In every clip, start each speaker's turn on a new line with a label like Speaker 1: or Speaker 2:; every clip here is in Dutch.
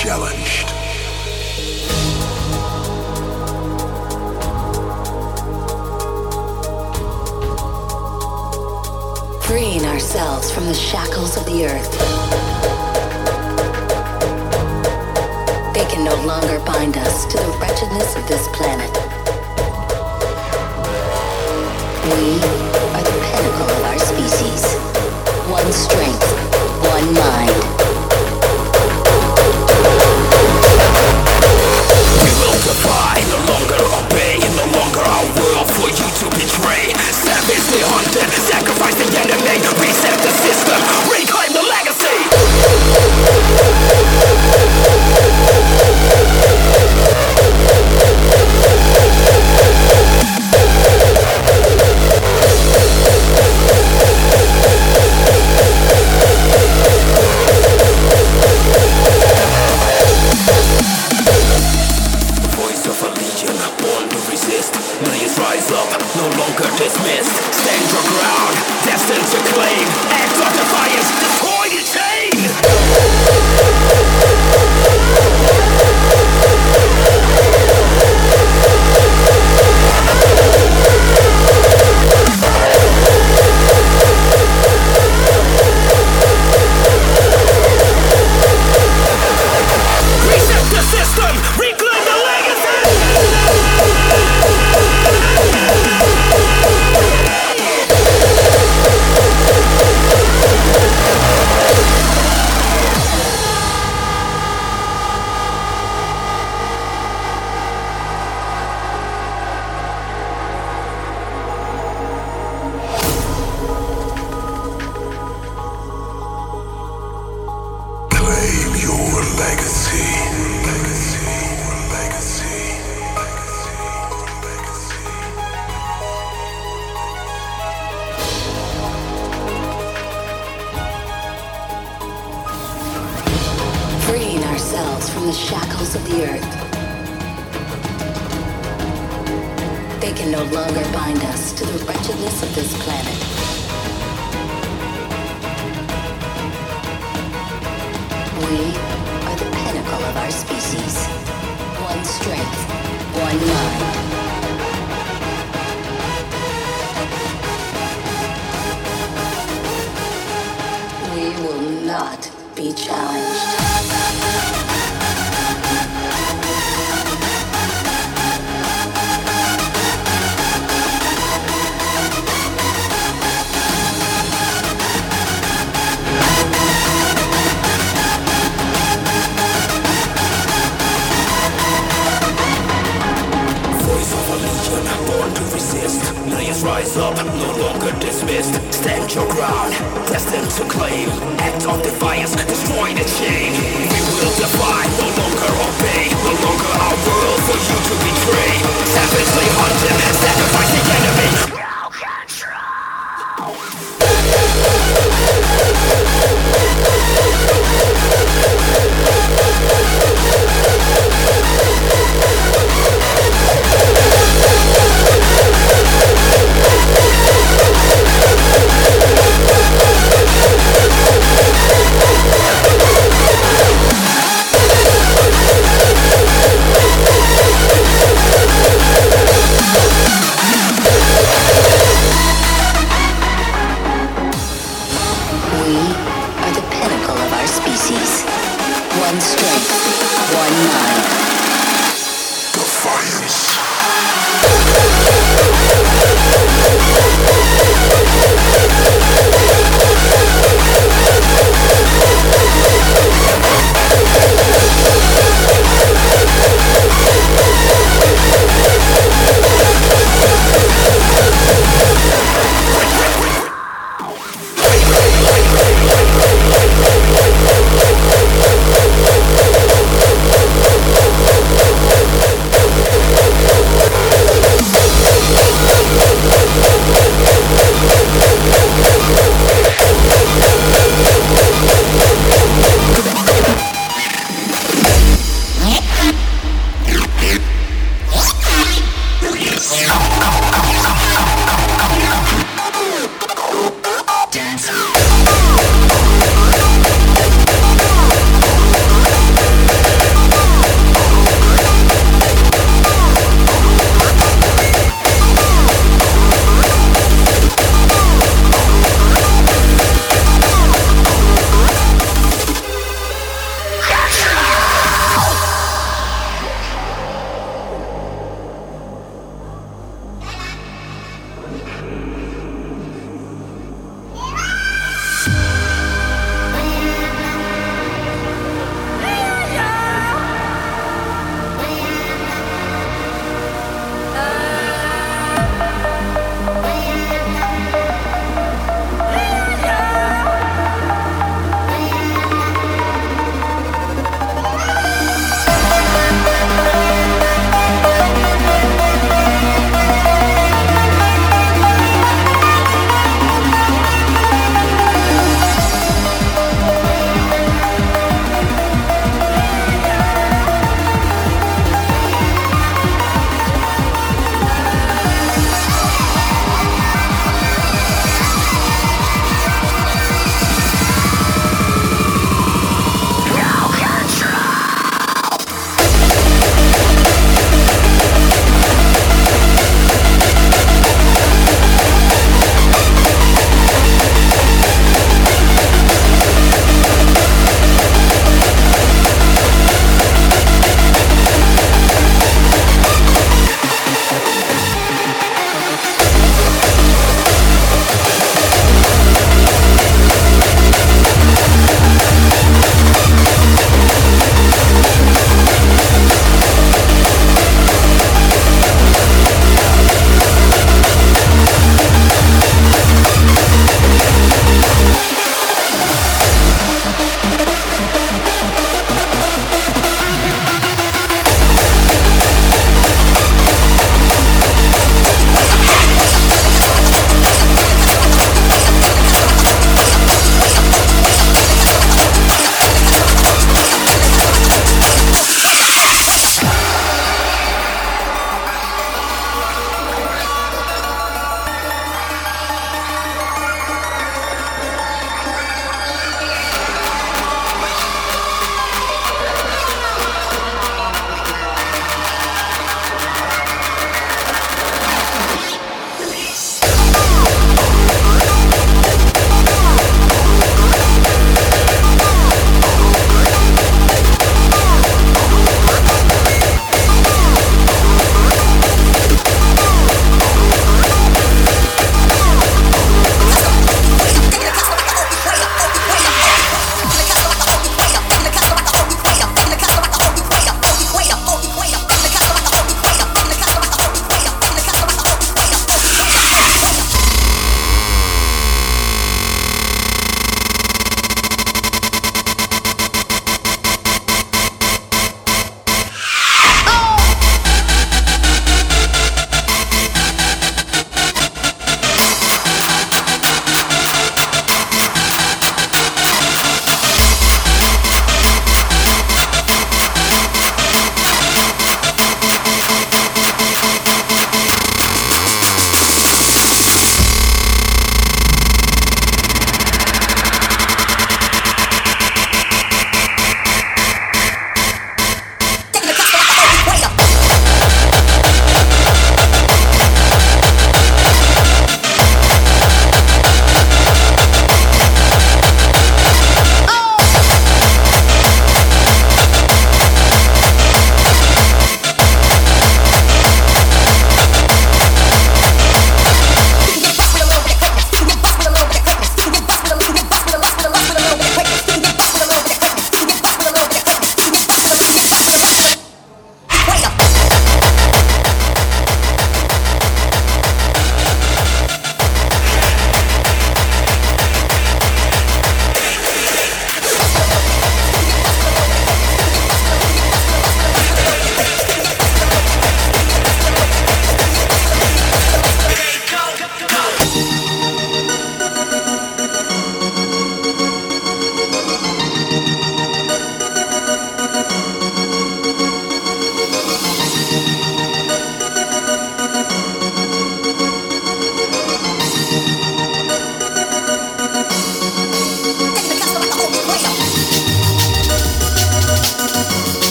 Speaker 1: challenged.
Speaker 2: Freeing ourselves from the shackles of the earth. They can no longer bind us to the wretchedness of this planet. We are the pinnacle of our species. One strength, one mind. From the shackles of the earth. They can no longer bind us to the wretchedness of this planet. We are the pinnacle of our species. One strength, one mind. We will not be challenged.
Speaker 3: Rise up, no longer dismissed. Stand your ground, destined to claim. Act of defiance, destroy the chain. We will defy, no longer obey. No longer our world for you to betray. Savagely hunted, and sacrifice the enemy.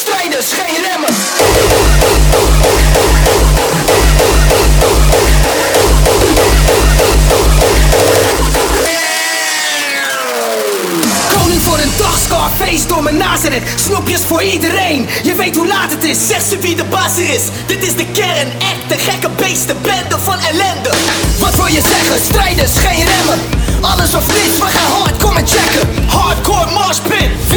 Speaker 1: strijders, geen remmen.
Speaker 3: Koning voor een dag,
Speaker 4: Scarface door mijn Nazareth. Snoepjes voor iedereen, je weet hoe laat het is. Zeg ze wie de baas is, dit is de kern. Echt de gekke beesten, bende van ellende. Wat wil je zeggen, strijders, geen remmen. Alles of niets, we gaan hard, kom en checken. Hardcore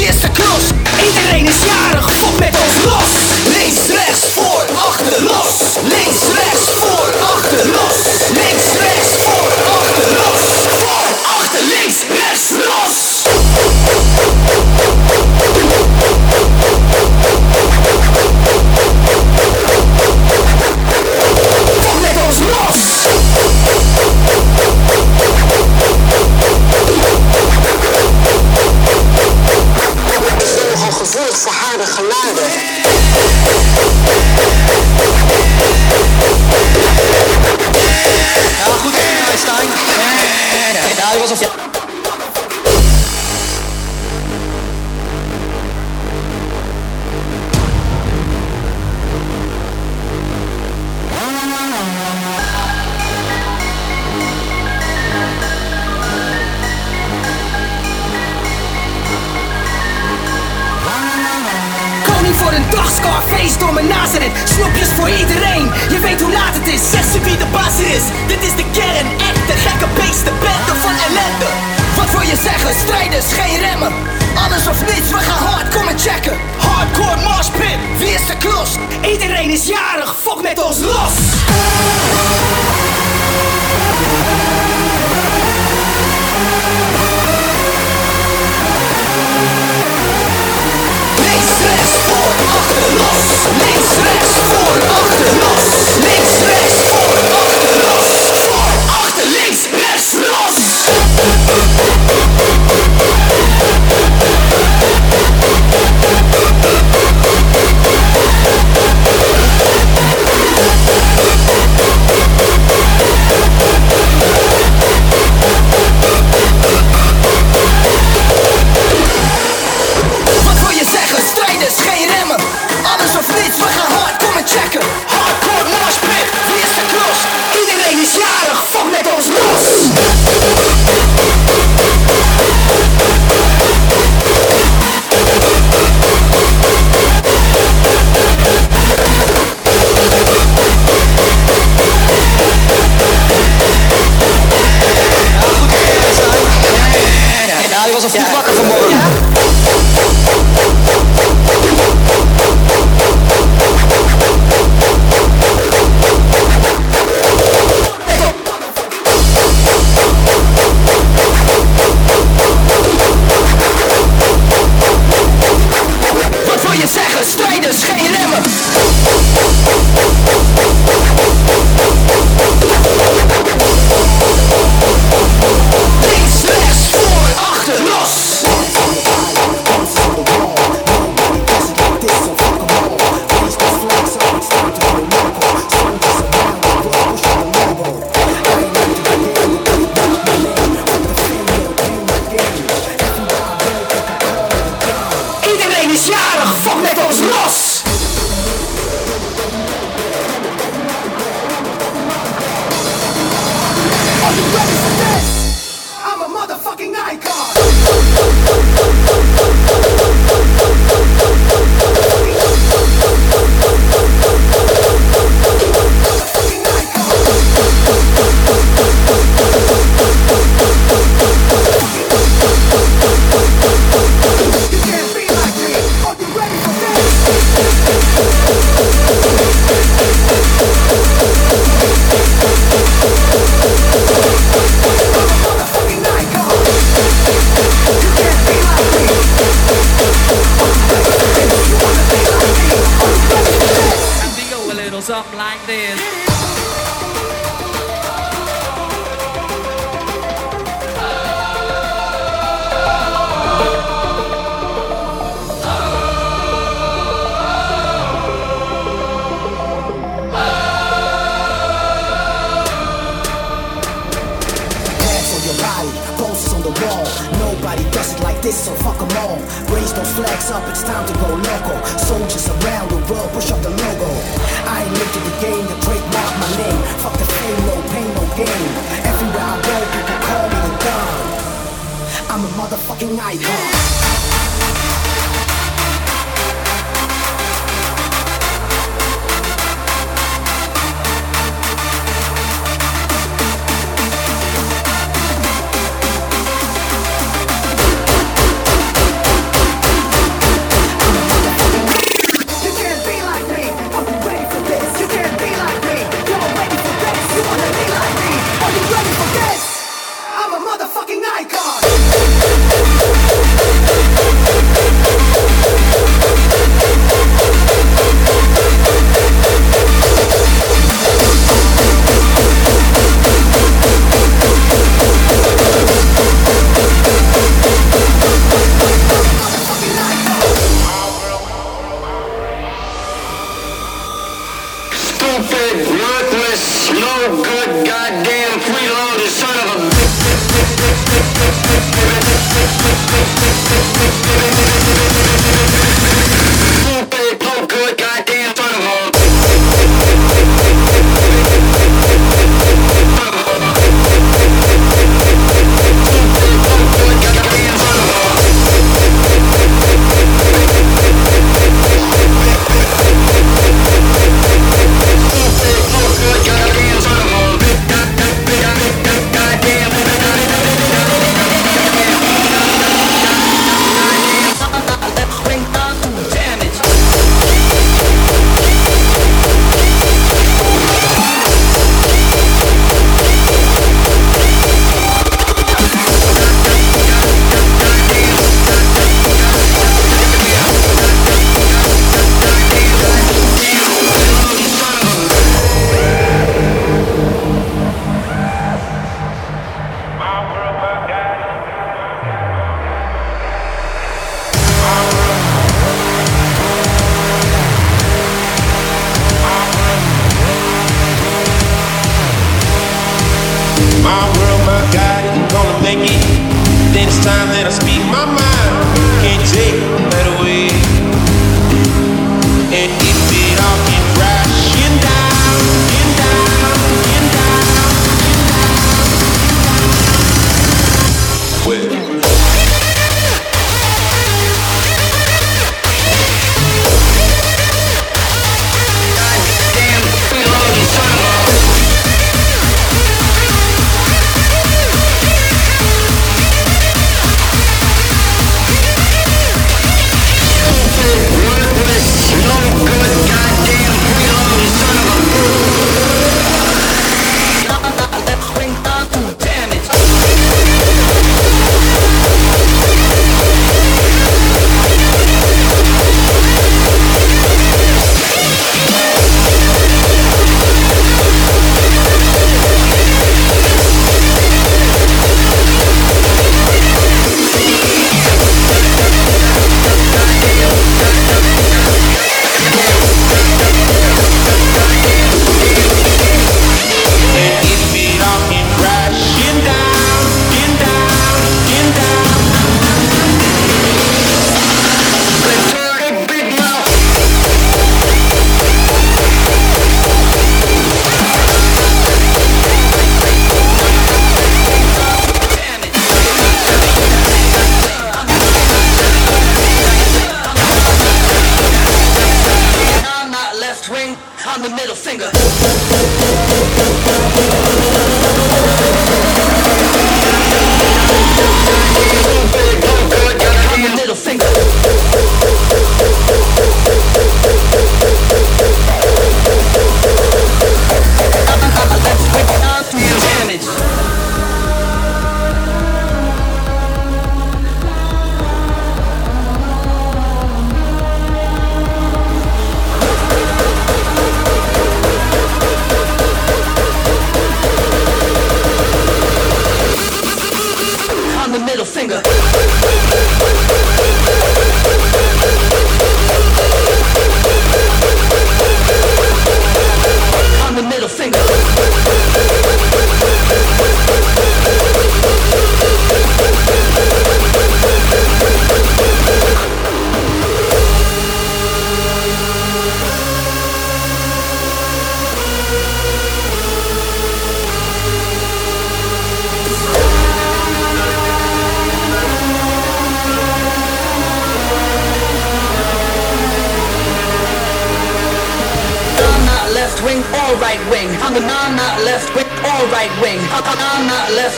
Speaker 4: is de klos? Iedereen is jarig, fok met ons los. Links, rechts, voor, achter, los. Links, rechts, voor, achter, los. Links, rechts, voor, achter, los. Voor, achter, links, rechts, los. Algo social. Scarface door Nazareth. Snoepjes voor iedereen. Je weet hoe laat het is. Zeg ze wie de baas is. Dit is de kern. Echte gekke beesten. Bende van ellende. Wat wil je zeggen? Strijders, geen remmen. Alles of niets, we gaan hard, kom en checken. Hardcore moshpit, wie is de klos? Iedereen is jarig, fok met ons los. Links, rechts, voor, achter, los. Links, rechts,
Speaker 5: Raise those flags up, it's time to go local. Soldiers around the world, push up the logo. I ain't late to the game, the trademark my name. Fuck the fame, no pain, no gain. Everywhere I go, people call me the gun. I'm a motherfucking icon.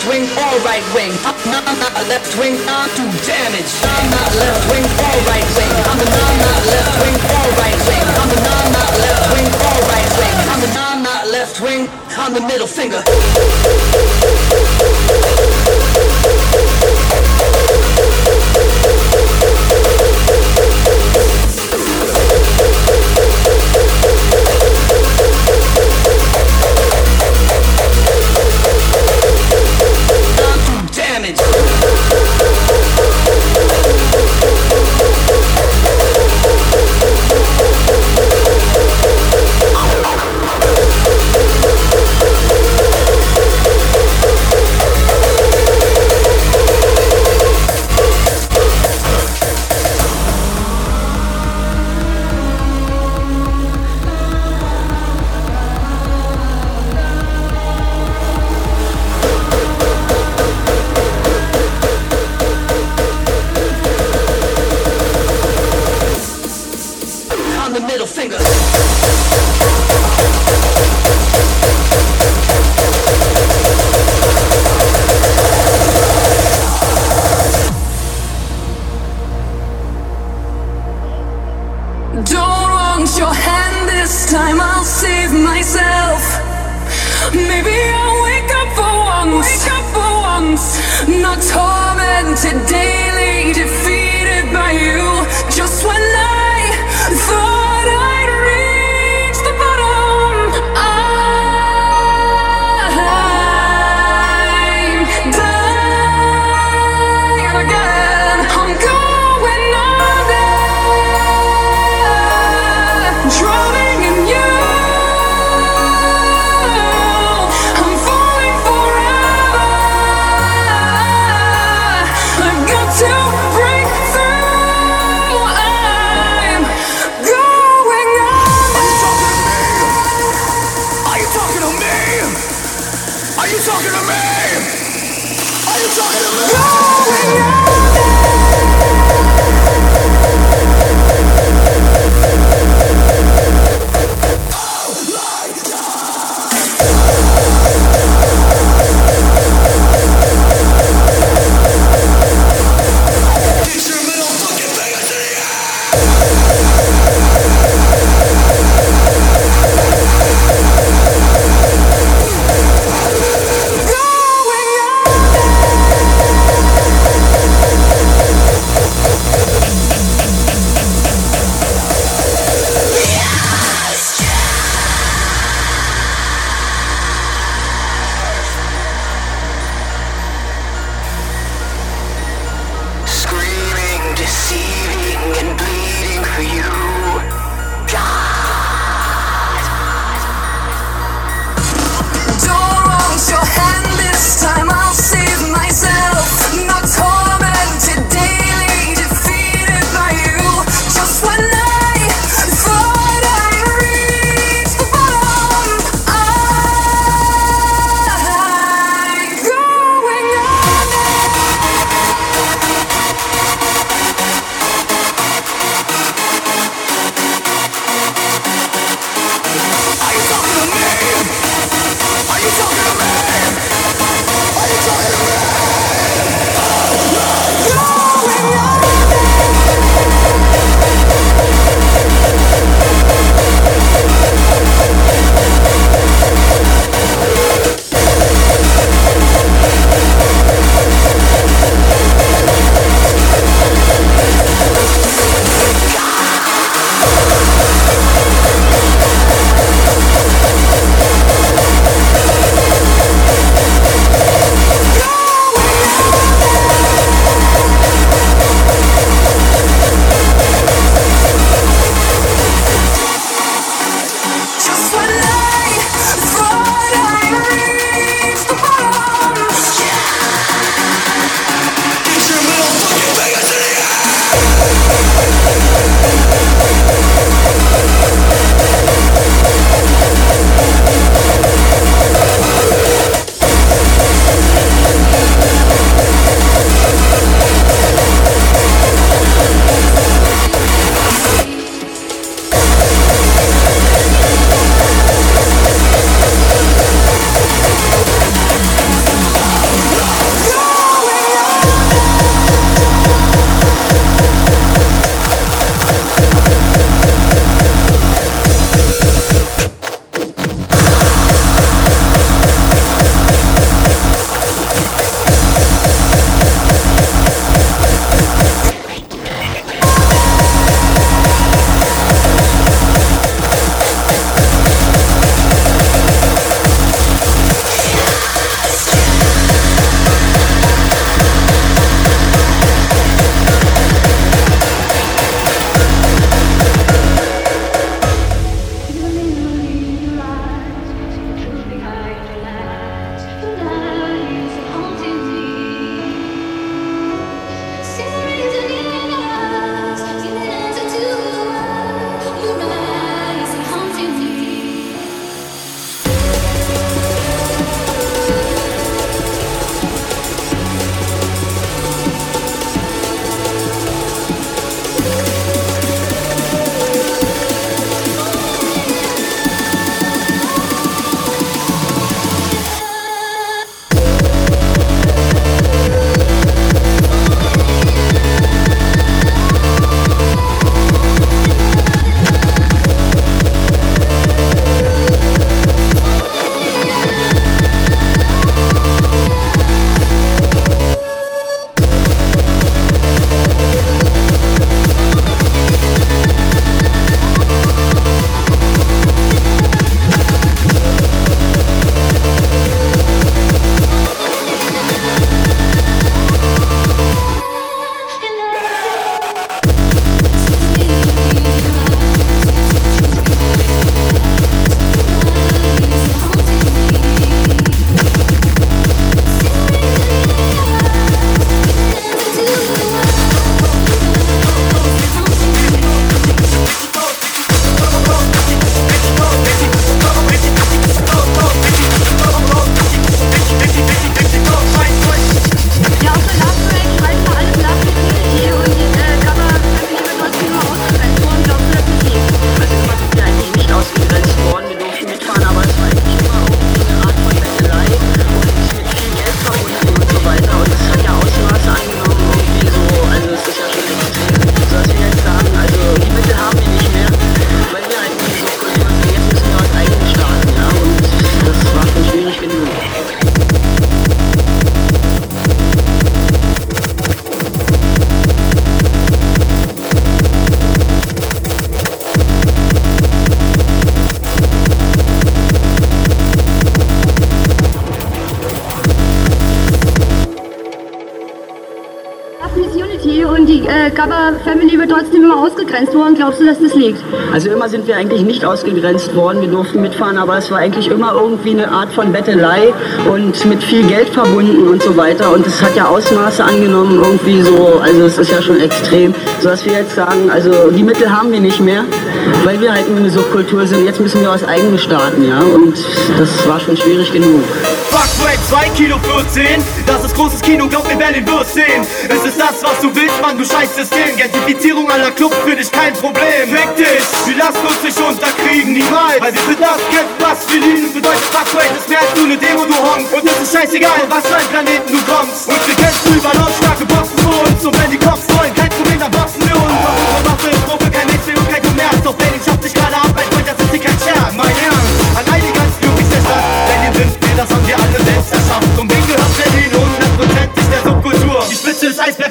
Speaker 6: wing or right wing. Left wing, not to jam. glaubst du, dass das liegt?
Speaker 7: Also immer sind wir eigentlich nicht ausgegrenzt worden. Wir durften mitfahren, aber es war eigentlich immer irgendwie eine Art von Bettelei und mit viel Geld verbunden und so weiter. Und es hat ja Ausmaße angenommen irgendwie so. Also es ist ja schon extrem, So dass wir jetzt sagen, also die Mittel haben wir nicht mehr, weil wir halt nur eine Subkultur sind. Jetzt müssen wir aus eigenem starten, ja. Und das war schon schwierig genug.
Speaker 8: Straight 2 Kilo 14. Das ist großes Kino, glaub mir, Berlin den Würst sehen. Es ist das, was du willst, Mann, du scheiß System. Gentrifizierung aller Clubs für dich kein Problem. Fick dich, wir lassen uns nicht unterkriegen, niemals. Weil wir sind das Kind, was wir lieben. Bedeutet fuck Straight ist mehr als nur ne Demo, du Honk. Und es ist scheißegal, was für ein Planeten du kommst. Und wir kämpfen über lautstarke Boxen vor uns. Und wenn die Cops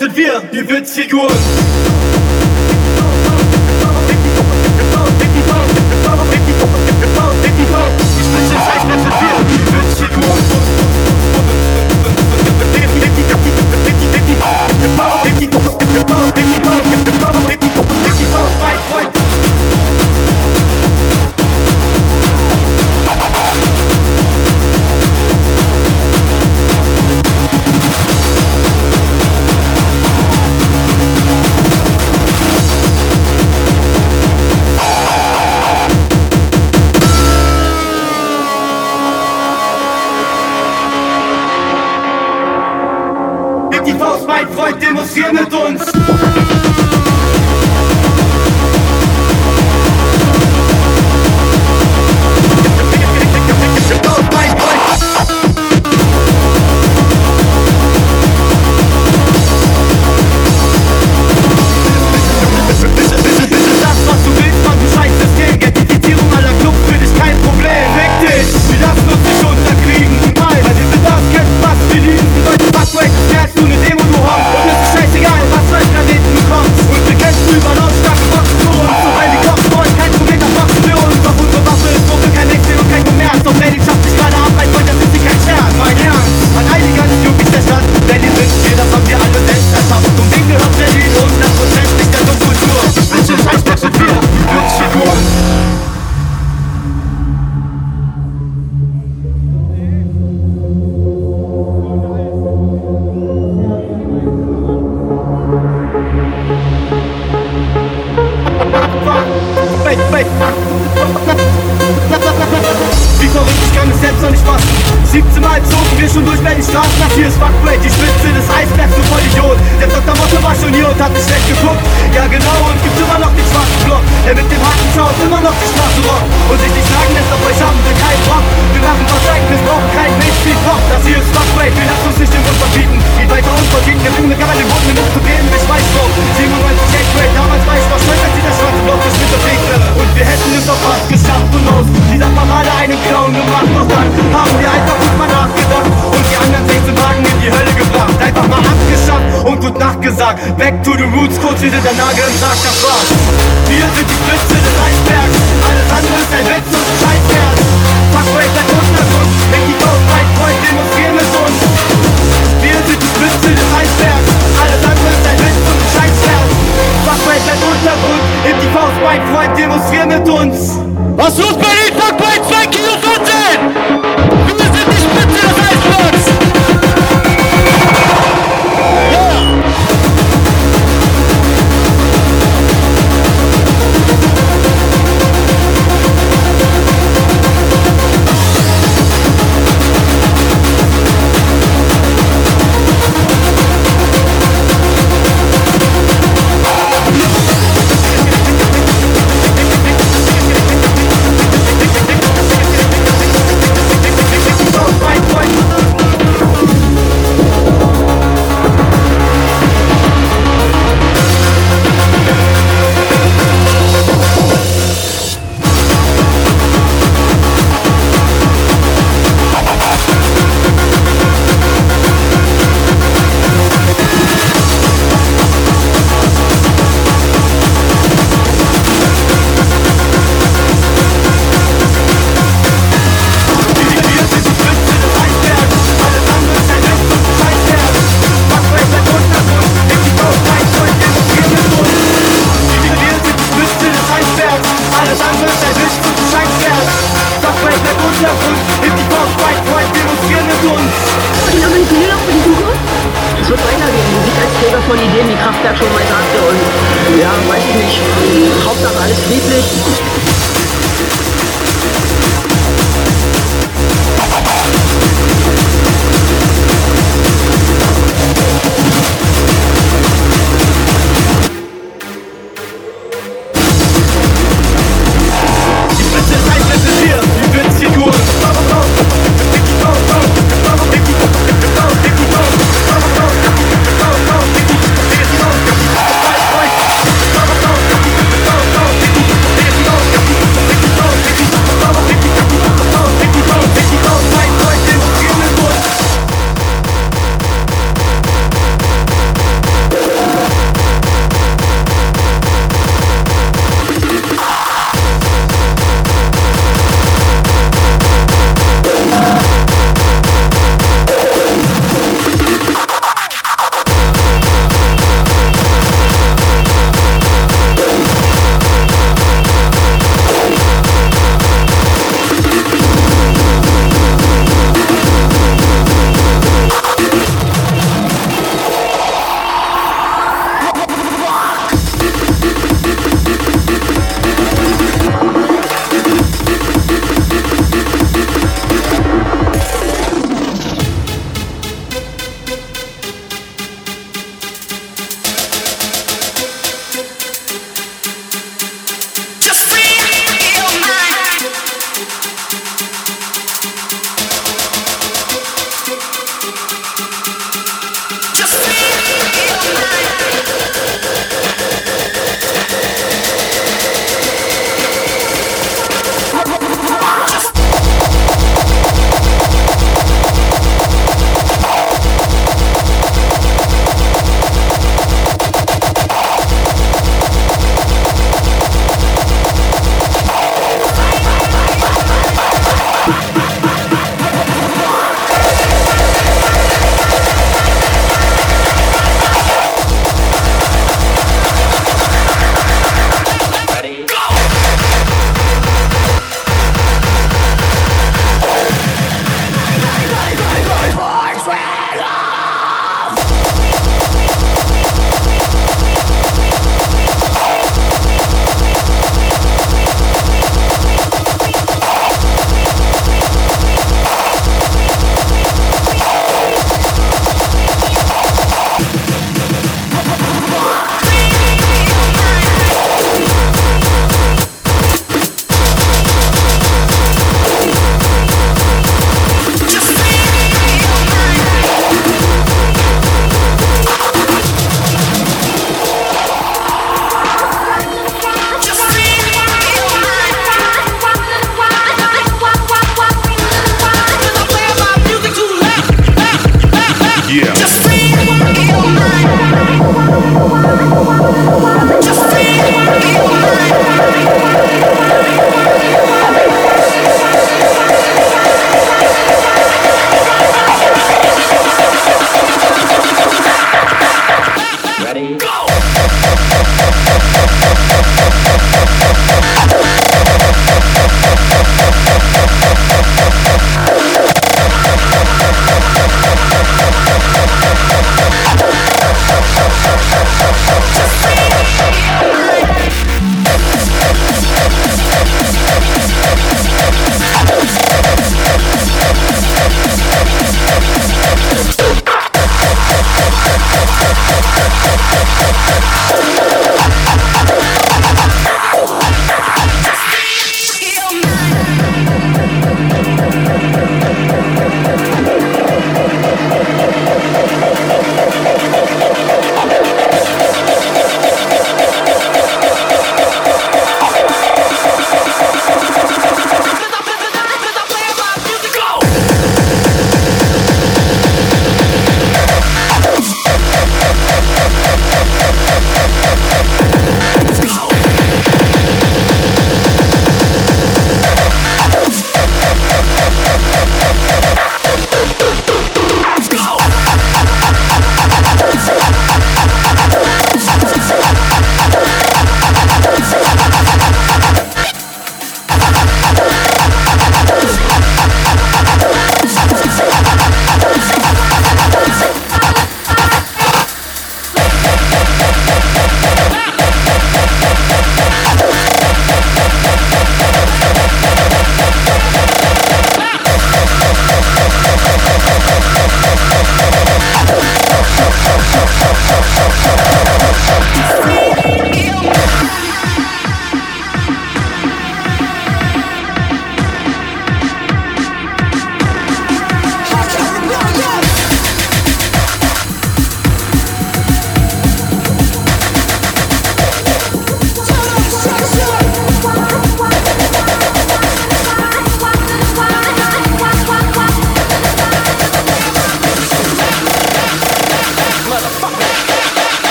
Speaker 8: sind wir, die Witzfiguren.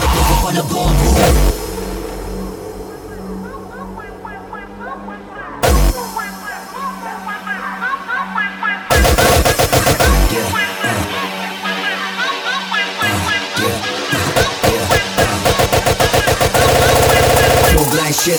Speaker 9: Provocando bombo.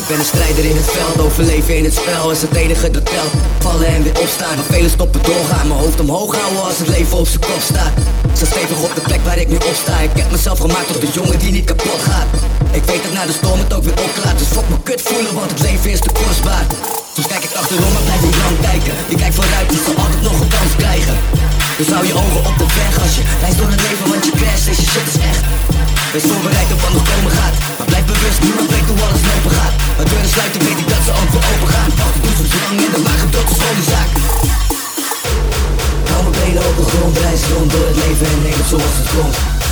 Speaker 9: Shit, ben een strijder in het veld Overleven in het spel is het enige dat telt. Vallen en weer opstaan, maar velen stoppen doorgaan. Mijn hoofd omhoog houden als het leven op zijn kop staat. Sta stevig op de plek waar ik nu op sta. Ik heb mezelf gemaakt tot de jongen die niet kapot gaat. Ik weet dat na de storm het ook weer opklaart Dus fuck me kut voelen, want het leven is te kostbaar Soms kijk ik achterom, maar blijf niet lang kijken. Je kijkt vooruit, je zal altijd nog een kans krijgen. Dus hou je ogen op de weg als je reist door het leven Want je crash, deze shit is echt. Wees voorbereid op wat nog komen gaat. Maar blijf bewust, niemand weet hoe alles lopen gaat. Maar deuren sluiten, weet ik dat ze ook weer open gaan. Wacht, doe zo lang en de wagen tot de schoonzaak Hou mijn benen op de grond, reis rond door het leven en neem het zoals het komt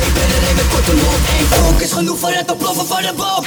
Speaker 9: ik ben er een met korte mond Eén focus, genoeg voor het ontploffen van de bom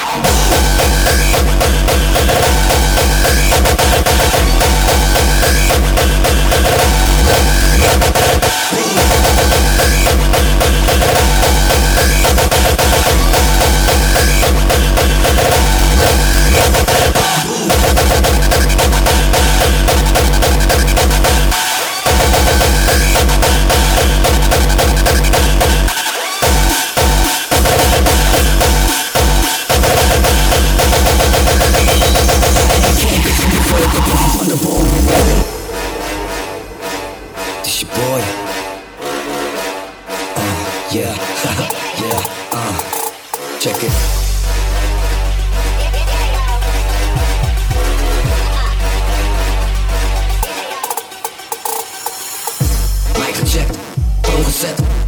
Speaker 9: yeah, uh, check it.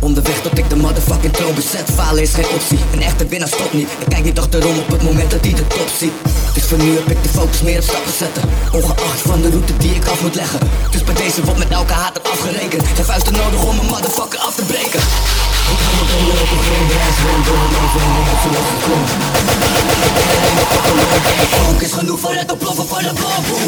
Speaker 9: Onderweg tot ik de motherfucking troon bezet Falen is geen optie, een echte winnaar stopt niet Ik kijk niet achterom op het moment dat hij de top ziet Dus voor nu heb ik de focus meer op stappen zetten Ongeacht van de route die ik af moet leggen Dus bij deze wordt met elke hater afgerekend Geen vuisten nodig om een motherfucker af te breken Funk is genoeg voor het ontploffen van de
Speaker 3: bomboe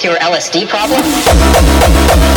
Speaker 3: with your
Speaker 10: LSD problem?